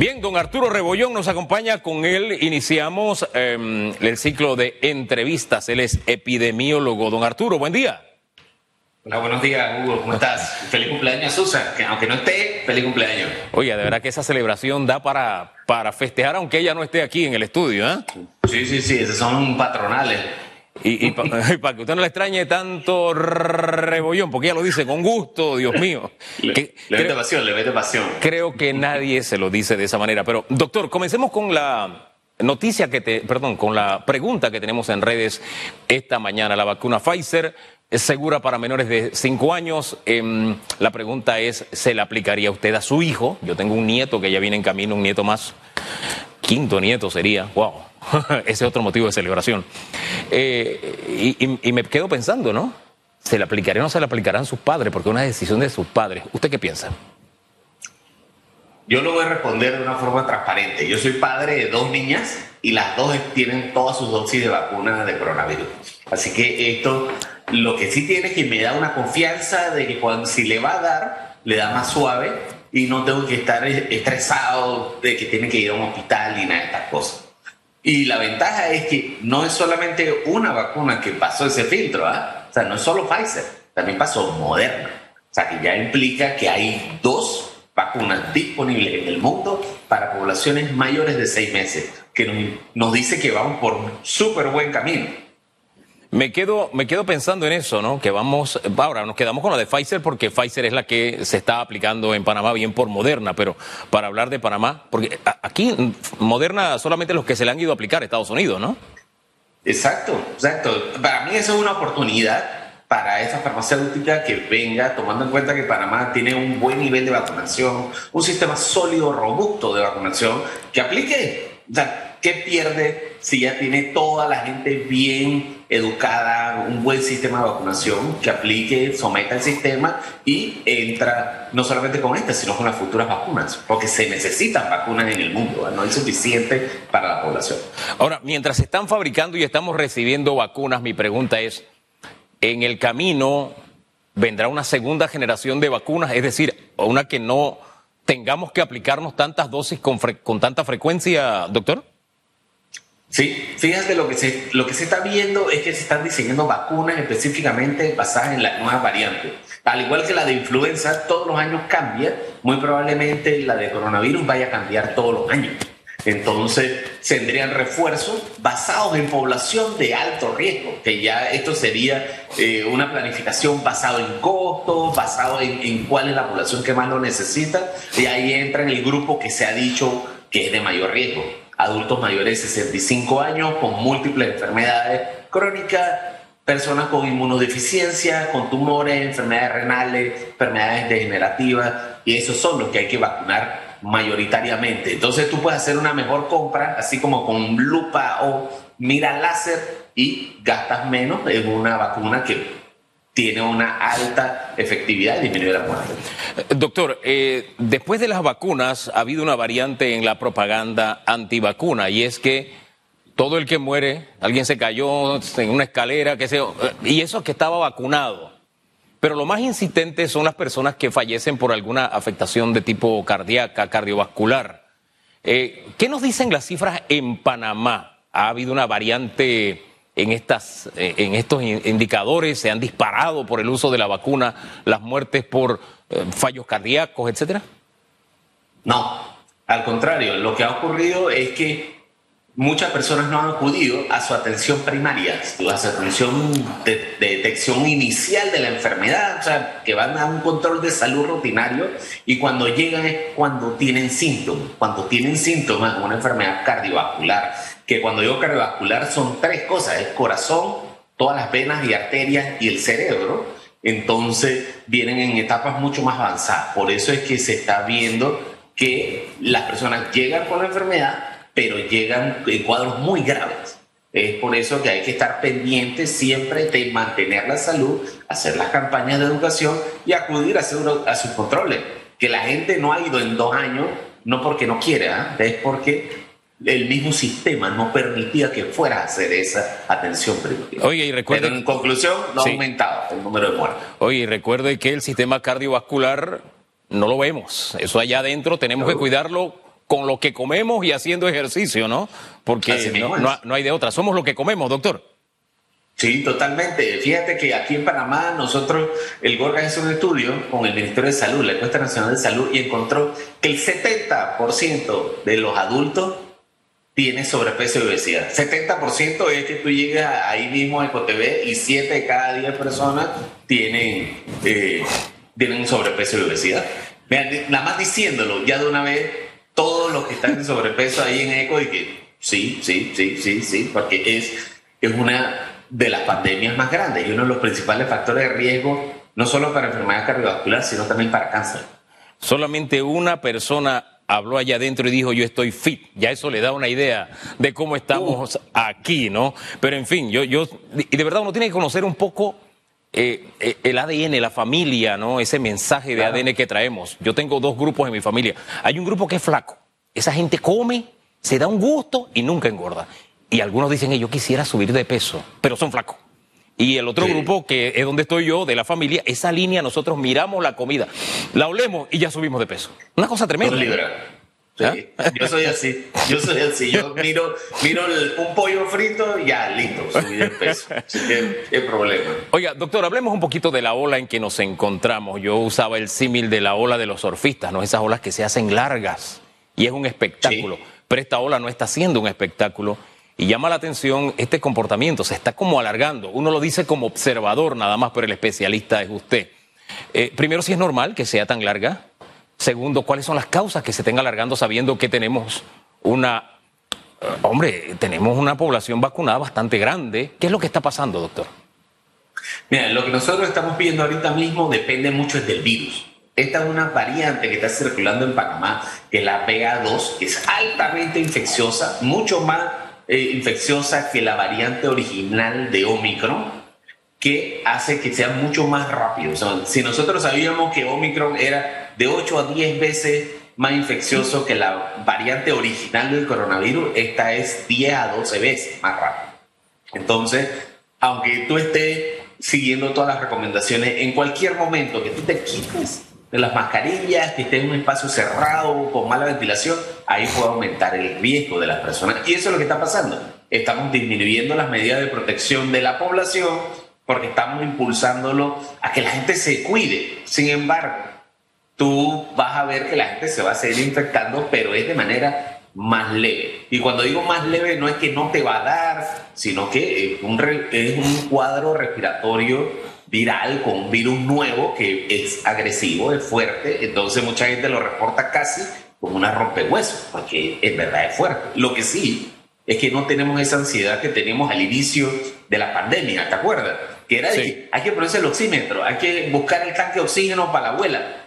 Bien, don Arturo Rebollón nos acompaña. Con él iniciamos em, el ciclo de entrevistas. Él es epidemiólogo. Don Arturo, buen día. Hola, buenos días, Hugo. ¿Cómo estás? Feliz cumpleaños a Susan, que aunque no esté, feliz cumpleaños. Oye, de verdad que esa celebración da para, para festejar aunque ella no esté aquí en el estudio, ¿eh? Sí, sí, sí, esos son patronales. Y, para que usted no le extrañe tanto rebollón, porque ella lo dice con gusto, Dios mío. Le, mete pasión, le mete pasión. Creo que nadie se lo dice de esa manera. Pero, doctor, comencemos con la noticia que te, perdón, con la pregunta que tenemos en redes esta mañana. La vacuna Pfizer es segura para menores de 5 años. Em, la pregunta es, ¿se la aplicaría usted a su hijo? Yo tengo un nieto que ya viene en camino, un nieto más. Quinto nieto sería. Wow Ese es otro motivo de celebración. Eh, y, me quedo pensando, ¿no? ¿Se le aplicará o no se le aplicarán sus padres? Porque es una decisión de sus padres. ¿Usted qué piensa? Yo lo voy a responder de una forma transparente. Yo soy padre de dos niñas y las dos tienen todas sus dosis de vacuna de coronavirus. Así que esto lo que sí tiene es que me da una confianza de que cuando si le va a dar, le da más suave y no tengo que estar estresado de que tiene que ir a un hospital y nada de estas cosas. Y la ventaja es que no es solamente una vacuna que pasó ese filtro, ¿ah? o sea, no es solo Pfizer, también pasó Moderna. O sea, que ya implica que hay dos vacunas disponibles en el mundo para poblaciones mayores de seis meses, que nos, dice que vamos por súper buen camino. Me quedo, me quedo pensando en eso, ¿no? Que vamos, ahora nos quedamos con la de Pfizer porque Pfizer es la que se está aplicando en Panamá, bien por Moderna, pero para hablar de Panamá, porque aquí Moderna solamente los que se le han ido a aplicar a Estados Unidos, ¿no? Exacto, exacto. Para mí eso es una oportunidad para esa farmacéutica que venga, tomando en cuenta que Panamá tiene un buen nivel de vacunación, un sistema sólido, robusto de vacunación, que aplique. O sea, ¿qué pierde si ya tiene toda la gente bien educada, un buen sistema de vacunación que aplique, someta el sistema y entra no solamente con esta, sino con las futuras vacunas, porque se necesitan vacunas en el mundo, no es suficiente para la población. Ahora, mientras se están fabricando y estamos recibiendo vacunas, mi pregunta es, ¿en el camino vendrá una segunda generación de vacunas? Es decir, una que no tengamos que aplicarnos tantas dosis con, con tanta frecuencia, doctor? Sí, fíjate, lo que, se, lo que se está viendo es que se están diseñando vacunas específicamente basadas en las nuevas variantes. Al igual que la de influenza, todos los años cambia, muy probablemente la de coronavirus vaya a cambiar todos los años. Entonces, tendrían refuerzos basados en población de alto riesgo, que ya esto sería eh, una planificación basada en costos, basado en, en cuál es la población que más lo necesita, y ahí entra en el grupo que se ha dicho que es de mayor riesgo adultos mayores de 65 años con múltiples enfermedades crónicas, personas con inmunodeficiencia, con tumores, enfermedades renales, enfermedades degenerativas, y esos son los que hay que vacunar mayoritariamente. Entonces tú puedes hacer una mejor compra, así como con lupa o mira láser, y gastas menos en una vacuna que tiene una alta efectividad y disminuye la muerte. Doctor, eh, después de las vacunas ha habido una variante en la propaganda antivacuna y es que todo el que muere, alguien se cayó en una escalera, que sé y eso es que estaba vacunado. Pero lo más insistente son las personas que fallecen por alguna afectación de tipo cardíaca, cardiovascular. Eh, ¿Qué nos dicen las cifras en Panamá? ¿Ha habido una variante en, estas, eh, en estos indicadores? ¿Se han disparado por el uso de la vacuna las muertes por eh, fallos cardíacos, etcétera? No, al contrario, lo que ha ocurrido es que muchas personas no han acudido a su atención primaria, a su atención de, detección inicial de la enfermedad, o sea, que van a un control de salud rutinario y cuando llegan es cuando tienen síntomas, cuando tienen síntomas de una enfermedad cardiovascular, que cuando digo cardiovascular son tres cosas, es corazón, todas las venas y arterias y el cerebro, entonces vienen en etapas mucho más avanzadas. Por eso es que se está viendo que las personas llegan con la enfermedad, pero llegan en cuadros muy graves. Es por eso que hay que estar pendientes siempre de mantener la salud, hacer las campañas de educación y acudir a, hacer, a sus controles. Que la gente no ha ido en dos años, no porque no quiera, es porque el mismo sistema no permitía que fuera a hacer esa atención primaria. Oye, y recuerde... Pero en conclusión, no ha aumentado el número de muertes. Oye, y recuerde que el sistema cardiovascular no lo vemos. Eso allá adentro tenemos que cuidarlo con lo que comemos y haciendo ejercicio, ¿no? Porque no, no, hay de otra. Somos lo que comemos, doctor. Sí, totalmente. Fíjate que aquí en Panamá nosotros, el Gorga hizo un estudio con el Ministerio de Salud, la Encuesta Nacional de Salud, y encontró que el 70% de los adultos tiene sobrepeso y obesidad. 70% es que tú llegas ahí mismo a EcoTV y 7 de cada 10 personas tienen, eh, tienen sobrepeso y obesidad. nada más diciéndolo, ya de una vez, todos los que están en sobrepeso ahí en Eco, y que sí, sí, sí, sí, sí, porque es, es una de las pandemias más grandes y uno de los principales factores de riesgo, no solo para enfermedad cardiovascular, sino también para cáncer. Solamente una persona habló allá adentro y dijo yo estoy fit. Ya eso le da una idea de cómo estamos aquí, ¿no? Pero en fin, yo, yo, y de verdad uno tiene que conocer un poco eh, eh, el ADN, la familia, ¿no? Ese mensaje de ADN que traemos. Yo tengo dos grupos en mi familia. Hay un grupo que es flaco. Esa gente come, se da un gusto y nunca engorda. Y algunos dicen, yo quisiera subir de peso, pero son flacos. Y el otro grupo, que es donde estoy yo, de la familia, esa línea nosotros miramos la comida, la olemos y ya subimos de peso. Una cosa tremenda. ¿Ah? Yo soy así, yo soy así. Yo miro, miro un pollo frito y ya, listo, subí de peso. ¿Qué, problema? Oiga, doctor, hablemos un poquito de la ola en que nos encontramos. Yo usaba el símil de la ola de los surfistas, ¿no? Esas olas que se hacen largas y es un espectáculo. Pero esta ola no está siendo un espectáculo y llama la atención este comportamiento, se está como alargando. Uno lo dice como observador nada más, pero el especialista es usted. Eh, primero, si es normal que sea tan larga. Segundo, ¿cuáles son las causas que se estén alargando sabiendo que tenemos una... Eh, hombre, tenemos una población vacunada bastante grande. ¿Qué es lo que está pasando, doctor? Mira, lo que nosotros estamos viendo ahorita mismo depende mucho del virus. Esta es una variante que está circulando en Panamá, que es la BA2, que es altamente infecciosa, mucho más eh, infecciosa que la variante original de Omicron, que hace que sea mucho más rápido. si nosotros sabíamos que Omicron era de 8 a 10 veces más infeccioso que la variante original del coronavirus, esta es 10 a 12 veces más rápido. Entonces, aunque tú estés siguiendo todas las recomendaciones, en cualquier momento que tú te quites de las mascarillas, que esté en un espacio cerrado, con mala ventilación, ahí puede aumentar el riesgo de las personas. Y eso es lo que está pasando. Estamos disminuyendo las medidas de protección de la población porque estamos impulsándolo a que la gente se cuide. Sin embargo, tú vas a ver que la gente se va a seguir infectando, pero es de manera más leve. Y cuando digo más leve no es que no te va a dar, sino que es un, es un cuadro respiratorio viral con un virus nuevo que es agresivo, es fuerte, entonces mucha gente lo reporta casi como una rompehuesos, porque en verdad es fuerte. Lo que sí es que no tenemos esa ansiedad que teníamos al inicio de la pandemia, ¿te acuerdas? Que era de que hay que ponerse el oxímetro, hay que buscar el tanque de oxígeno para la abuela.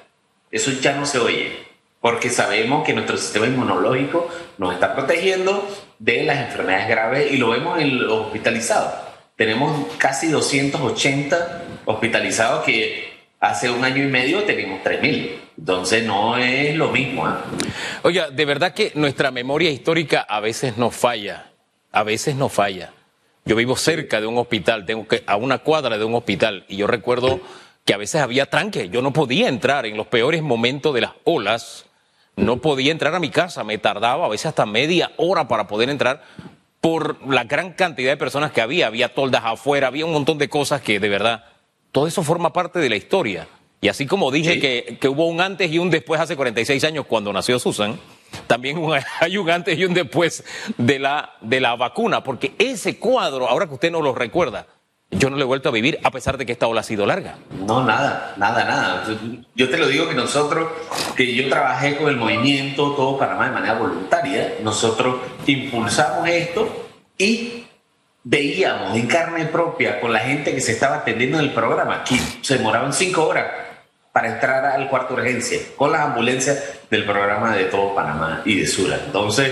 Eso ya no se oye, porque sabemos que nuestro sistema inmunológico nos está protegiendo de las enfermedades graves y lo vemos en los hospitalizados. Tenemos casi 280 hospitalizados que hace un año y medio teníamos 3.000. Entonces no es lo mismo. ¿eh? Oiga, de verdad que nuestra memoria histórica a veces nos falla. A veces nos falla. Yo vivo cerca de un hospital, tengo que a una cuadra de un hospital y yo recuerdo que a veces había tranque. Yo no podía entrar en los peores momentos de las olas. No podía entrar a mi casa, me tardaba a veces hasta media hora para poder entrar por la gran cantidad de personas que había. Había toldas afuera, había un montón de cosas que de verdad todo eso forma parte de la historia. Y así como dije que, hubo un antes y un después hace 46 años cuando nació Susan, también hay un antes y un después de la, de la vacuna, porque ese cuadro, ahora que usted no lo recuerda, yo no lo he vuelto a vivir a pesar de que esta ola ha sido larga. No, nada, nada, nada. Yo te lo digo que nosotros, que yo trabajé con el movimiento Todo Panamá de manera voluntaria, nosotros impulsamos esto y veíamos en carne propia con la gente que se estaba atendiendo en el programa que se demoraban cinco horas para entrar al cuarto urgencia con las ambulancias del programa de todo Panamá y de Sura. Entonces,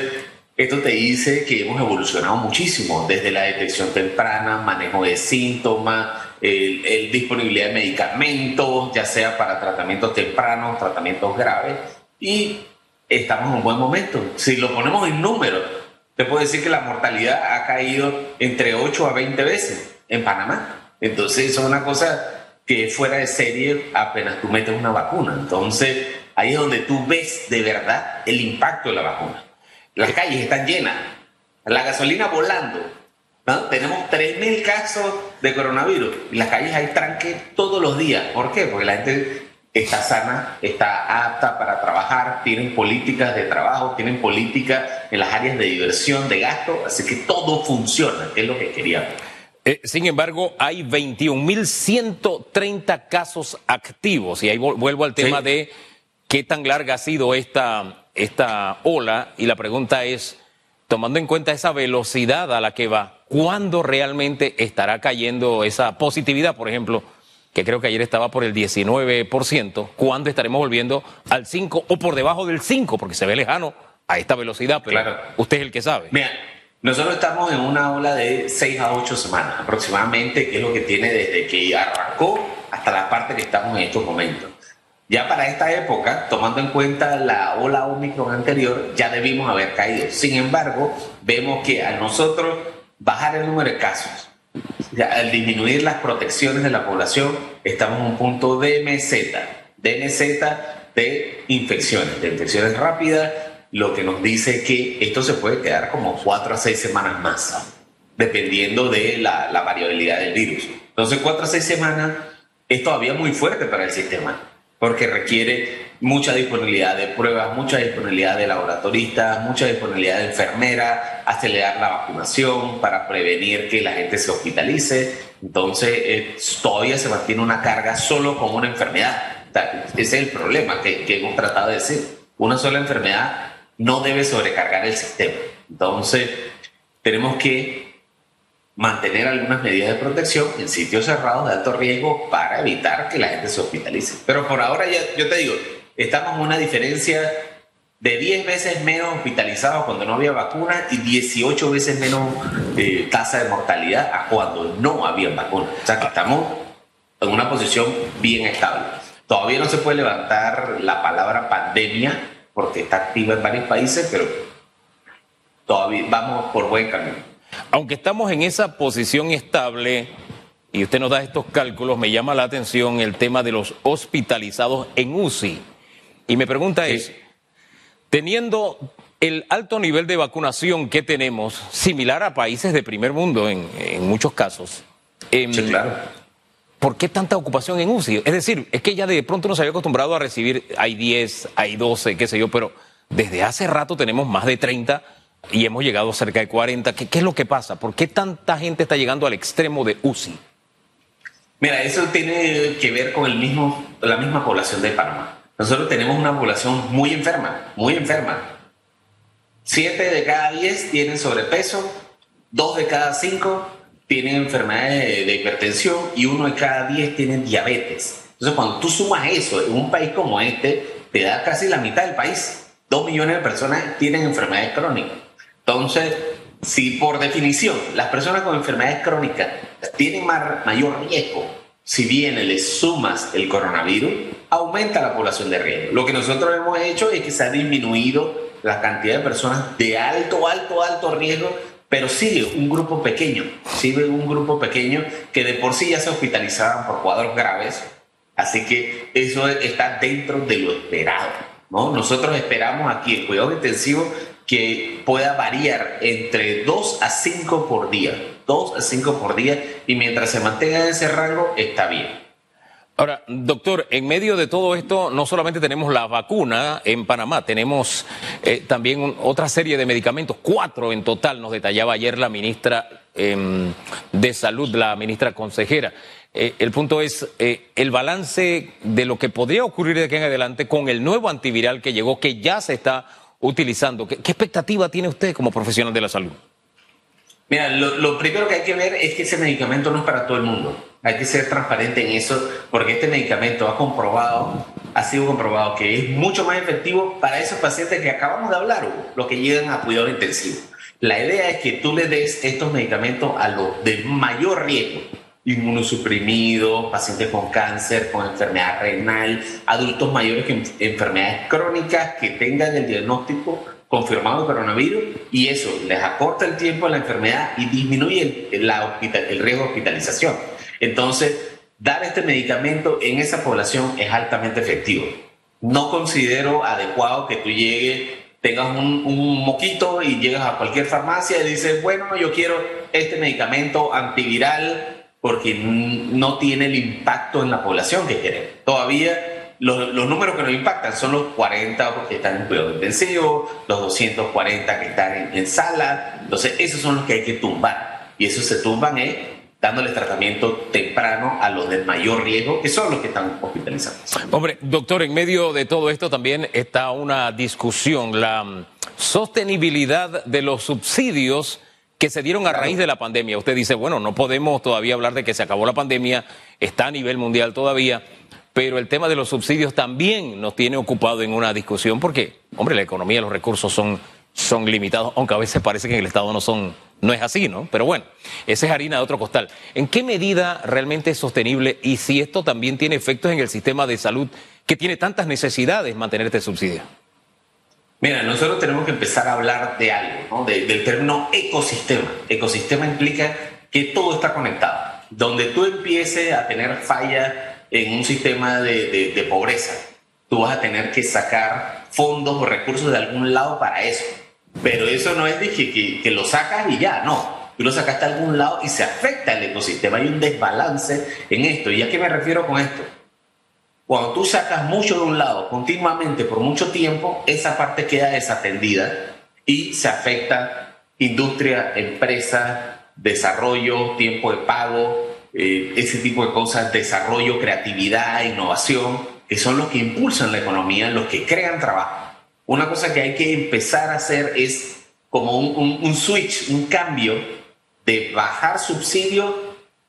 esto te dice que hemos evolucionado muchísimo desde la detección temprana, manejo de síntomas, el, disponibilidad de medicamentos, ya sea para tratamientos tempranos, tratamientos graves, y estamos en un buen momento. Si lo ponemos en números, te puedo decir que la mortalidad ha caído entre 8 a 20 veces en Panamá. Entonces, eso es una cosa que fuera de serie apenas tú metes una vacuna. Entonces, Ahí es donde tú ves de verdad el impacto de la vacuna. Las calles están llenas, la gasolina volando. Tenemos 3.000 casos de coronavirus y las calles hay tranque todos los días. ¿Por qué? Porque la gente está sana, está apta para trabajar, tienen políticas de trabajo, tienen políticas en las áreas de diversión, de gasto, así que todo funciona, que es lo que queríamos. Eh, sin embargo, hay 21.130 casos activos y ahí vuelvo al tema de qué tan larga ha sido esta, esta ola y la pregunta es, tomando en cuenta esa velocidad a la que va, ¿cuándo realmente estará cayendo esa positividad, por ejemplo? que creo que ayer estaba por el 19%, ¿cuándo estaremos volviendo al 5 o por debajo del 5? Porque se ve lejano a esta velocidad, pero usted es el que sabe. Mira, nosotros estamos en una ola de 6 a 8 semanas aproximadamente, que es lo que tiene desde que arrancó hasta la parte que estamos en estos momentos. Ya para esta época, tomando en cuenta la ola Omicron anterior, ya debimos haber caído. Sin embargo, vemos que a nosotros bajar el número de casos, al disminuir las protecciones de la población, estamos en un punto de meseta, de meseta de infecciones, de infecciones rápidas lo que nos dice que esto se puede quedar como cuatro a seis semanas más, dependiendo de la, variabilidad del virus. Entonces, cuatro a seis semanas es todavía muy fuerte para el sistema, porque requiere mucha disponibilidad de pruebas, mucha disponibilidad de laboratoristas, mucha disponibilidad de enfermeras, acelerar la vacunación para prevenir que la gente se hospitalice. Entonces, eh, todavía se mantiene una carga solo con una enfermedad. ese es el problema que, que hemos tratado de decir. Una sola enfermedad no debe sobrecargar el sistema. Entonces, tenemos que mantener algunas medidas de protección en sitios cerrados de alto riesgo para evitar que la gente se hospitalice. Pero por ahora, ya, yo te digo, estamos en una diferencia de 10 veces menos hospitalizados cuando no había vacuna y 18 veces menos eh, tasa de mortalidad a cuando no había vacuna. O sea que estamos en una posición bien estable. Todavía no se puede levantar la palabra pandemia porque está activa en varios países, pero todavía vamos por buen camino. Aunque estamos en esa posición estable, y usted nos da estos cálculos, me llama la atención el tema de los hospitalizados en UCI. Y mi pregunta es, teniendo el alto nivel de vacunación que tenemos, similar a países de primer mundo en, muchos casos, em, sí, claro. ¿por qué tanta ocupación en UCI? Es decir, es que ya de pronto nos había acostumbrado a recibir, hay 10, hay 12, qué sé yo, pero desde hace rato tenemos más de 30 y hemos llegado cerca de 40. ¿Qué, es lo que pasa? ¿Por qué tanta gente está llegando al extremo de UCI? Mira, eso tiene que ver con el mismo, la misma población de Panamá. Nosotros tenemos una población muy enferma, muy enferma. Siete de cada diez tienen sobrepeso, dos de cada cinco tienen enfermedades de, hipertensión y uno de cada diez tiene diabetes. Entonces, cuando tú sumas eso en un país como este, te da casi la mitad del país. Dos millones de personas tienen enfermedades crónicas. Entonces, si por definición las personas con enfermedades crónicas tienen mayor riesgo, si bien les sumas el coronavirus, aumenta la población de riesgo. Lo que nosotros hemos hecho es que se ha disminuido la cantidad de personas de alto, alto, alto riesgo pero sigue un grupo pequeño, sigue un grupo pequeño que de por sí ya se hospitalizaban por cuadros graves, así que eso está dentro de lo esperado. ¿no? Nosotros esperamos aquí el cuidado intensivo que pueda variar entre 2 a 5 por día, 2 a 5 por día, y mientras se mantenga en ese rango, está bien. Ahora, doctor, en medio de todo esto, no solamente tenemos la vacuna en Panamá, tenemos eh, también otra serie de medicamentos, cuatro en total, nos detallaba ayer la ministra em, de Salud, la ministra consejera. Eh, el punto es eh, el balance de lo que podría ocurrir de aquí en adelante con el nuevo antiviral que llegó, que ya se está utilizando. ¿Qué, expectativa tiene usted como profesional de la salud? Mira, lo primero que hay que ver es que ese medicamento no es para todo el mundo. Hay que ser transparente en eso porque este medicamento ha comprobado, ha sido comprobado que es mucho más efectivo para esos pacientes que acabamos de hablar, los que llegan a cuidado intensivo. La idea es que tú le des estos medicamentos a los de mayor riesgo, inmunosuprimidos, pacientes con cáncer, con enfermedad renal, adultos mayores con enfermedades crónicas que tengan el diagnóstico confirmado de coronavirus y eso les acorta el tiempo de la enfermedad y disminuye el, riesgo de hospitalización. Entonces, dar este medicamento en esa población es altamente efectivo. no considero adecuado que tú llegues, tengas un, un, moquito y llegas a cualquier farmacia y dices, bueno, yo quiero este medicamento antiviral porque no tiene el impacto en la población que queremos. Todavía los, números que nos impactan son los 40 que están en cuidado intensivo, los 240 que están en, en sala. Entonces, esos son los que hay que tumbar. Y esos se tumban es dándoles tratamiento temprano a los de mayor riesgo, que son los que están hospitalizados. Hombre, doctor, en medio de todo esto también está una discusión, la mm, sostenibilidad de los subsidios que se dieron a raíz de la pandemia. Usted dice, bueno, no podemos todavía hablar de que se acabó la pandemia, está a nivel mundial todavía, pero el tema de los subsidios también nos tiene ocupado en una discusión porque, hombre, la economía los recursos son, son limitados, aunque a veces parece que en el Estado no son, no es así, ¿no? Pero bueno, esa es harina de otro costal. ¿En qué medida realmente es sostenible y si esto también tiene efectos en el sistema de salud que tiene tantas necesidades mantener este subsidio? Mira, nosotros tenemos que empezar a hablar de algo, ¿no? del término ecosistema. Ecosistema implica que todo está conectado. Donde tú empieces a tener falla en un sistema de, de, de pobreza, tú vas a tener que sacar fondos o recursos de algún lado para eso. Pero eso no es de que, que, que, lo sacas y ya, no. Tú lo sacaste de algún lado y se afecta el ecosistema. Hay un desbalance en esto. ¿Y a qué me refiero con esto? Cuando tú sacas mucho de un lado continuamente por mucho tiempo, esa parte queda desatendida y se afecta industria, empresa, desarrollo, tiempo de pago, eh, ese tipo de cosas, desarrollo, creatividad, innovación, que son los que impulsan la economía, los que crean trabajo. Una cosa que hay que empezar a hacer es como un, un, un switch, un cambio de bajar subsidios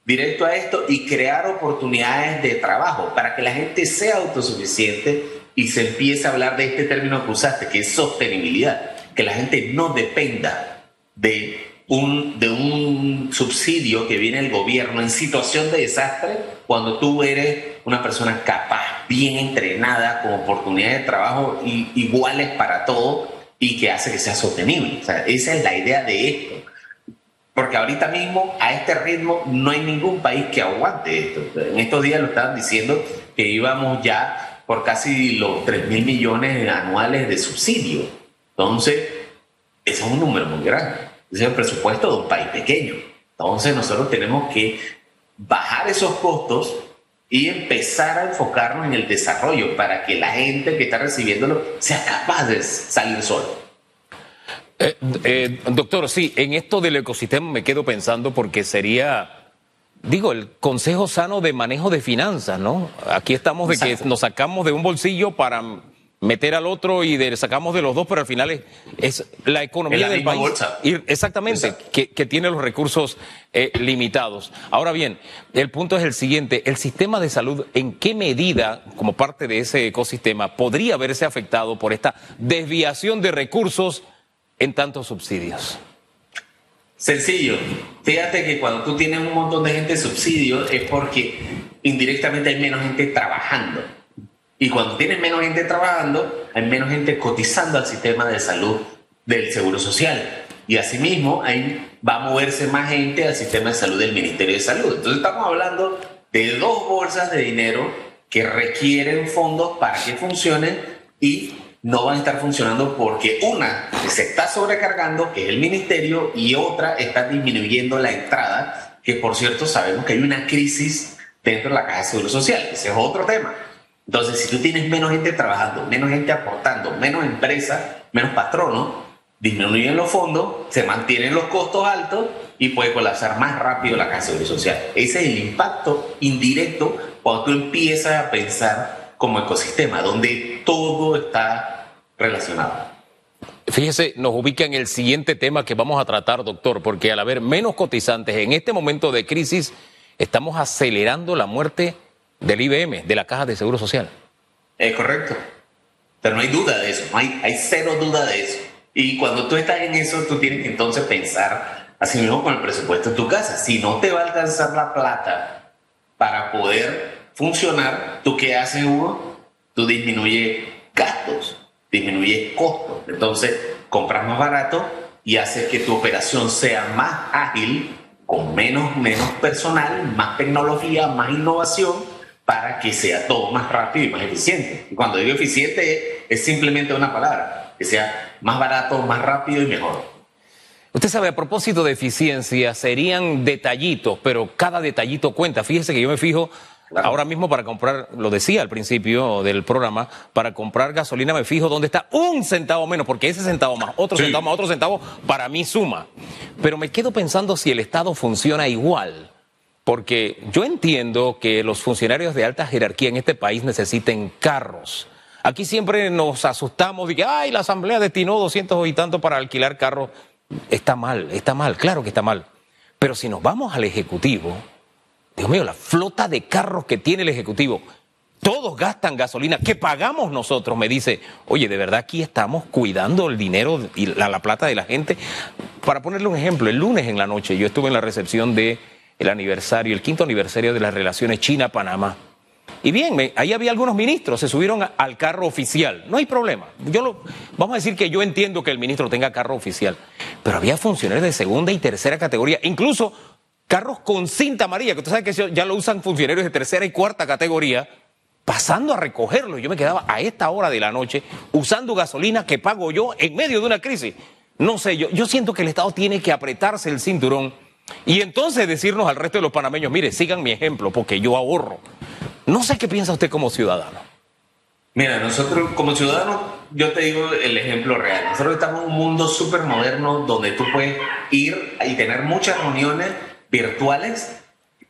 directo a esto y crear oportunidades de trabajo para que la gente sea autosuficiente y se empiece a hablar de este término que usaste, que es sostenibilidad, que la gente no dependa de un, de un subsidio que viene el gobierno en situación de desastre cuando tú eres una persona capaz, bien entrenada, con oportunidades de trabajo iguales para todo y que hace que sea sostenible. Esa es la idea de esto. Porque ahorita mismo, a este ritmo, no hay ningún país que aguante esto. En estos días lo estaban diciendo que íbamos ya por casi los 3 mil millones anuales de subsidio. Entonces, ese es un número muy grande. Ese es el presupuesto de un país pequeño. Entonces, nosotros tenemos que bajar esos costos y empezar a enfocarnos en el desarrollo para que la gente que está recibiéndolo sea capaz de salir solo. Eh, eh, doctor, sí, en esto del ecosistema me quedo pensando porque sería, digo, el consejo sano de manejo de finanzas, ¿no? Aquí estamos de Exacto. que nos sacamos de un bolsillo para meter al otro y de, sacamos de los dos, pero al final es, es la economía la del país. Bolsa. Y, exactamente, que, que, tiene los recursos eh, limitados. Ahora bien, el punto es el siguiente, el sistema de salud, ¿en qué medida, como parte de ese ecosistema, podría verse afectado por esta desviación de recursos en tantos subsidios? Sencillo. Fíjate que cuando tú tienes un montón de gente de subsidios es porque indirectamente hay menos gente trabajando. Y cuando tienes menos gente trabajando, hay menos gente cotizando al sistema de salud del Seguro Social. Y asimismo, ahí va a moverse más gente al sistema de salud del Ministerio de Salud. Entonces estamos hablando de dos bolsas de dinero que requieren fondos para que funcionen y no van a estar funcionando porque una se está sobrecargando, que es el ministerio, y otra está disminuyendo la entrada, que por cierto sabemos que hay una crisis dentro de la Caja de Seguro Social. Ese es otro tema. Entonces, si tú tienes menos gente trabajando, menos gente aportando, menos empresas, menos patronos, disminuyen los fondos, se mantienen los costos altos y puede colapsar más rápido la Caja de Seguro Social. Ese es el impacto indirecto cuando tú empiezas a pensar como ecosistema, donde todo está relacionado. Fíjese, nos ubica en el siguiente tema que vamos a tratar, doctor, porque al haber menos cotizantes en este momento de crisis, estamos acelerando la muerte del IBM, de la Caja de Seguro Social. Es correcto. Pero no hay duda de eso, no hay, hay cero duda de eso. Y cuando tú estás en eso, tú tienes que entonces pensar, así mismo con el presupuesto de tu casa, si no te va a alcanzar la plata para poder funcionar, ¿tú qué haces, Hugo? Tú disminuyes gastos, disminuyes costos. Entonces, compras más barato y haces que tu operación sea más ágil, con menos, menos personal, más tecnología, más innovación, para que sea todo más rápido y más eficiente. Y cuando digo eficiente es simplemente una palabra, que sea más barato, más rápido y mejor. Usted sabe, a propósito de eficiencia, serían detallitos, pero cada detallito cuenta. Fíjese que yo me fijo ahora mismo para comprar, lo decía al principio del programa, para comprar gasolina me fijo dónde está un centavo menos, porque ese centavo más, otro centavo más, otro centavo, para mí suma. Pero me quedo pensando si el Estado funciona igual. Porque yo entiendo que los funcionarios de alta jerarquía en este país necesiten carros. Aquí siempre nos asustamos de que, ay, la Asamblea destinó 200 y tanto para alquilar carros. Está mal, está mal, claro que está mal. Pero si nos vamos al Ejecutivo, Dios mío, la flota de carros que tiene el Ejecutivo, todos gastan gasolina que pagamos nosotros, me dice, oye, de verdad aquí estamos cuidando el dinero y la, la plata de la gente. Para ponerle un ejemplo, el lunes en la noche yo estuve en la recepción de aniversario, el quinto aniversario de las relaciones China-Panamá. Y bien, ahí había algunos ministros, se subieron al carro oficial, no hay problema. Yo lo, vamos a decir que yo entiendo que el ministro tenga carro oficial, pero había funcionarios de segunda y tercera categoría, incluso carros con cinta amarilla, que tú sabes que ya lo usan funcionarios de tercera y cuarta categoría, pasando a recogerlo. Yo me quedaba a esta hora de la noche usando gasolina que pago yo en medio de una crisis. No sé, yo, yo siento que el Estado tiene que apretarse el cinturón y entonces decirnos al resto de los panameños, mire, sigan mi ejemplo, porque yo ahorro. No sé qué piensa usted como ciudadano. Mira, nosotros como ciudadanos, yo te digo el ejemplo real. Nosotros estamos en un mundo súper moderno donde tú puedes ir y tener muchas reuniones virtuales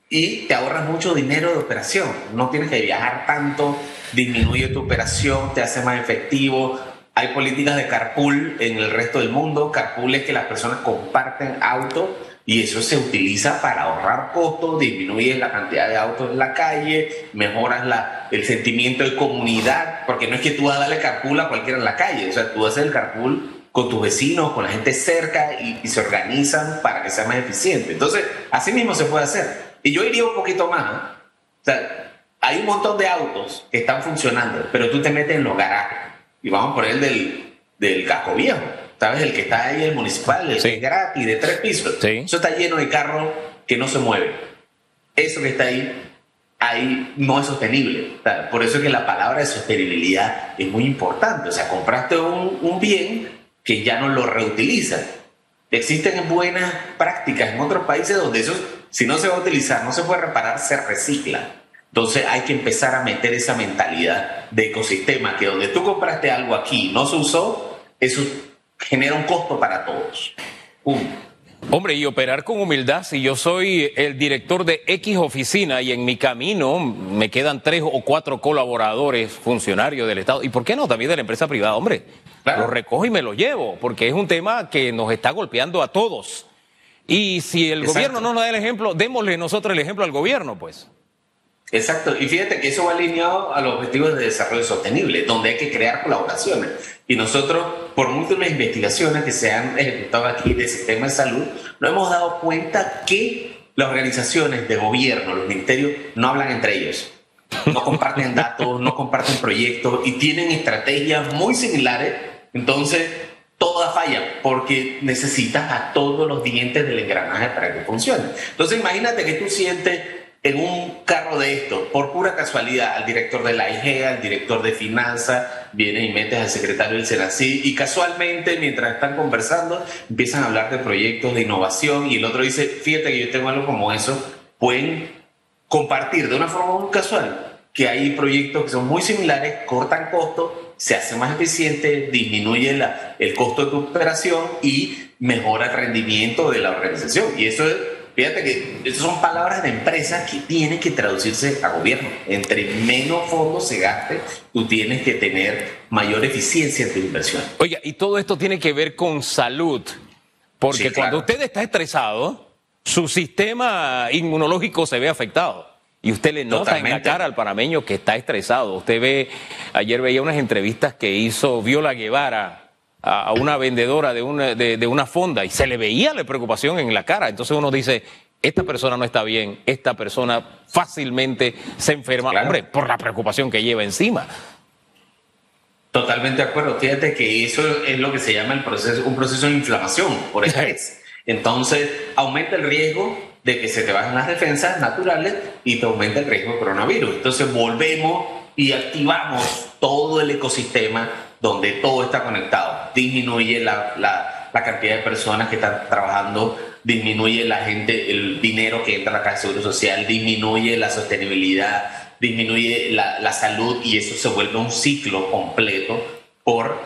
y te ahorras mucho dinero de operación. No tienes que viajar tanto, disminuye tu operación, te hace más efectivo. Hay políticas de carpool en el resto del mundo. Carpool es que las personas comparten auto y eso se utiliza para ahorrar costos, disminuye la cantidad de autos en la calle, mejoras la, el sentimiento de comunidad, porque no es que tú vas a darle carpool a cualquiera en la calle, o sea, tú haces el carpool con tus vecinos, con la gente cerca y, se organizan para que sea más eficiente. Entonces, así mismo se puede hacer. Y yo iría un poquito más. ¿eh? O sea, hay un montón de autos que están funcionando, pero tú te metes en los garajes y vamos a poner el del, del casco viejo ¿sabes? El que está ahí, el municipal, el que es gratis, de tres pisos. Eso está lleno de carros que no se mueven. Eso que está ahí, ahí no es sostenible. por eso es que la palabra de sostenibilidad es muy importante. O sea, compraste un, un bien que ya no lo reutilizan. Existen buenas prácticas en otros países donde eso, si no se va a utilizar, no se puede reparar, se recicla. Entonces hay que empezar a meter esa mentalidad de ecosistema, que donde tú compraste algo aquí no se usó, eso genera un costo para todos. Hombre, y operar con humildad, si yo soy el director de X oficina y en mi camino me quedan tres o cuatro colaboradores, funcionarios del Estado, y por qué no también de la empresa privada, hombre, lo recojo y me lo llevo, porque es un tema que nos está golpeando a todos. Y si el gobierno no nos da el ejemplo, démosle nosotros el ejemplo al gobierno, pues. Exacto, y fíjate que eso va alineado a los objetivos de desarrollo sostenible, donde hay que crear colaboraciones. Y nosotros, por múltiples investigaciones que se han ejecutado aquí del sistema de salud, nos hemos dado cuenta que las organizaciones de gobierno, los ministerios, no hablan entre ellos. No comparten datos, no comparten proyectos y tienen estrategias muy similares. Entonces, toda falla porque necesitas a todos los dientes del engranaje para que funcione. Entonces, imagínate que tú sientes en un carro de esto, por pura casualidad, al director de la IG, al director de finanzas, viene y metes al secretario del Senací y casualmente mientras están conversando empiezan a hablar de proyectos de innovación y el otro dice, fíjate que yo tengo algo como eso, pueden compartir de una forma muy casual que hay proyectos que son muy similares, cortan costos, se hace más eficiente, disminuye la, el costo de tu operación y mejora el rendimiento de la organización. Y eso es Fíjate que esas son palabras de empresa que tienen que traducirse a gobierno. Entre menos fondos se gaste, tú tienes que tener mayor eficiencia en tu inversión. Oiga, y todo esto tiene que ver con salud, porque cuando usted está estresado, su sistema inmunológico se ve afectado. Y usted le nota en la cara al panameño que está estresado. Usted ve, ayer veía unas entrevistas que hizo Viola Guevara a una vendedora de una, de, una fonda y se le veía la preocupación en la cara. Entonces uno dice, esta persona no está bien, esta persona fácilmente se enferma, hombre, por la preocupación que lleva encima. Totalmente de acuerdo. Fíjate que eso es lo que se llama el proceso, un proceso de inflamación por estrés. Entonces aumenta el riesgo de que se te bajan las defensas naturales y te aumenta el riesgo de coronavirus. Entonces volvemos y activamos todo el ecosistema donde todo está conectado. Disminuye la, la, cantidad de personas que están trabajando, disminuye la gente, el dinero que entra a la Caja de Seguro Social, disminuye la sostenibilidad, disminuye la, la salud y eso se vuelve un ciclo completo por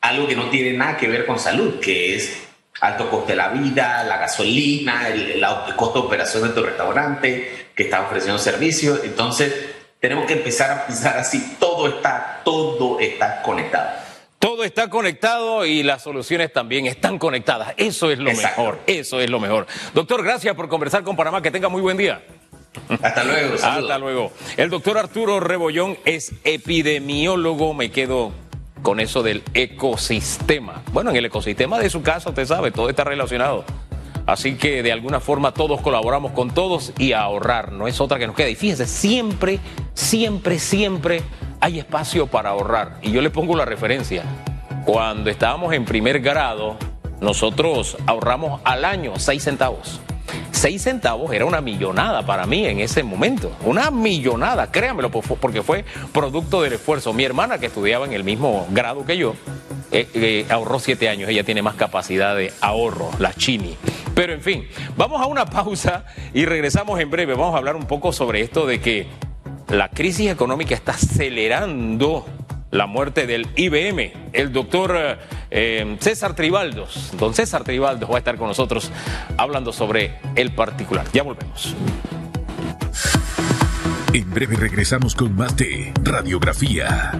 algo que no tiene nada que ver con salud, que es alto coste de la vida, la gasolina, el, el, costo de operación de tu restaurante, que está ofreciendo servicios. Entonces, tenemos que empezar a pensar así, todo está, todo está conectado. Todo está conectado y las soluciones también están conectadas. Eso es lo Exacto. mejor, eso es lo mejor. Doctor, gracias por conversar con Panamá. Que tenga muy buen día. Hasta luego. Hasta luego. El doctor Arturo Rebollón es epidemiólogo. Me quedo con eso del ecosistema. Bueno, en el ecosistema de su casa, usted sabe, todo está relacionado. Así que de alguna forma todos colaboramos con todos y ahorrar no es otra que nos queda. Y fíjense, siempre, siempre, siempre hay espacio para ahorrar. Y yo le pongo la referencia. Cuando estábamos en primer grado, nosotros ahorramos al año 6 centavos. 6 centavos era una millonada para mí en ese momento. Una millonada, créanmelo, porque fue producto del esfuerzo. Mi hermana, que estudiaba en el mismo grado que yo, eh, eh, ahorró 7 años. Ella tiene más capacidad de ahorro, la Chini. Pero en fin, vamos a una pausa y regresamos en breve. Vamos a hablar un poco sobre esto de que la crisis económica está acelerando la muerte del IBM. El doctor eh, César Tribaldos, don César Tribaldos va a estar con nosotros hablando sobre el particular. Ya volvemos. En breve regresamos con más de Radiografía.